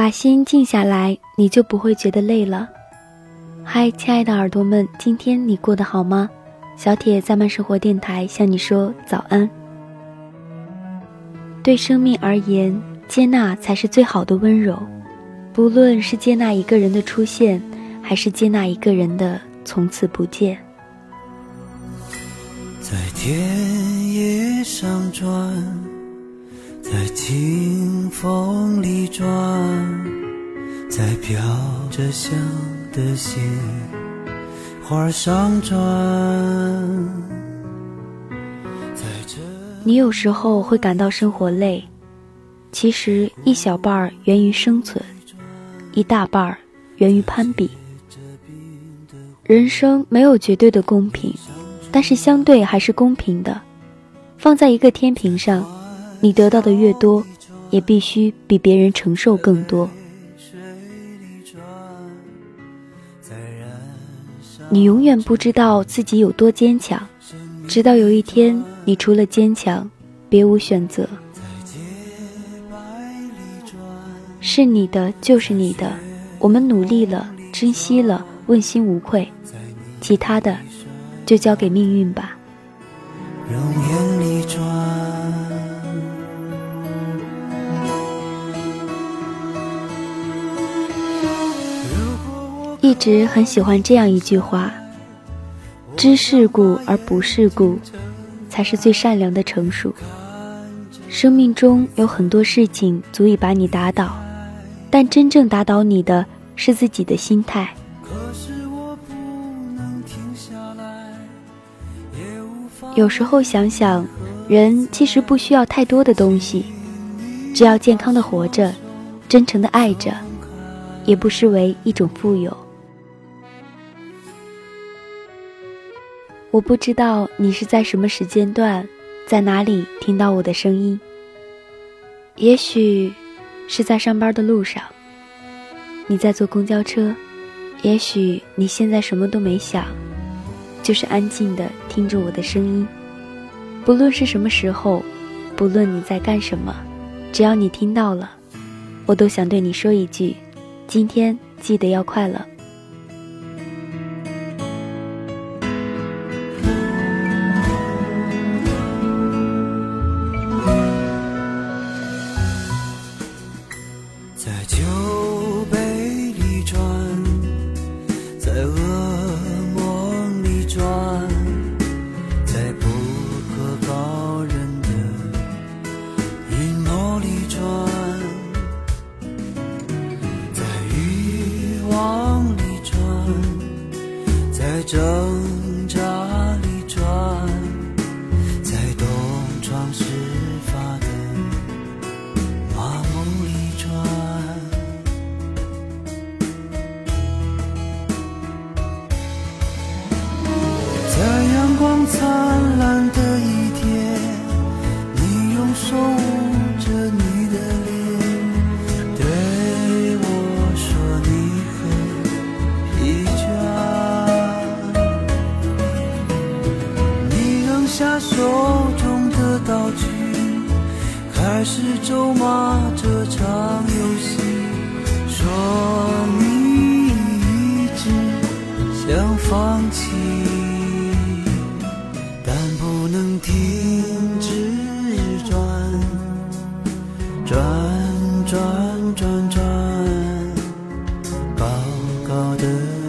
把心静下来，你就不会觉得累了。嗨，亲爱的耳朵们，今天你过得好吗？小铁在慢生活电台向你说早安。对生命而言，接纳才是最好的温柔。不论是接纳一个人的出现，还是接纳一个人的从此不见。在田野上转，在清风里转，在飘着香的鲜花上转。在这你有时候会感到生活累，其实一小半儿源于生存，一大半儿源于攀比。人生没有绝对的公平。但是相对还是公平的，放在一个天平上，你得到的越多，也必须比别人承受更多。你永远不知道自己有多坚强，直到有一天，你除了坚强，别无选择。是你的就是你的，我们努力了，珍惜了，问心无愧，其他的。就交给命运吧。一直很喜欢这样一句话：知世故而不世故，才是最善良的成熟。生命中有很多事情足以把你打倒，但真正打倒你的是自己的心态。有时候想想，人其实不需要太多的东西，只要健康的活着，真诚的爱着，也不失为一种富有。我不知道你是在什么时间段，在哪里听到我的声音。也许是在上班的路上，你在坐公交车，也许你现在什么都没想。就是安静的听着我的声音，不论是什么时候，不论你在干什么，只要你听到了，我都想对你说一句：今天记得要快乐。这。下手中的道具开始咒骂这场游戏说你一直想放弃但不能停止转转转转转高高的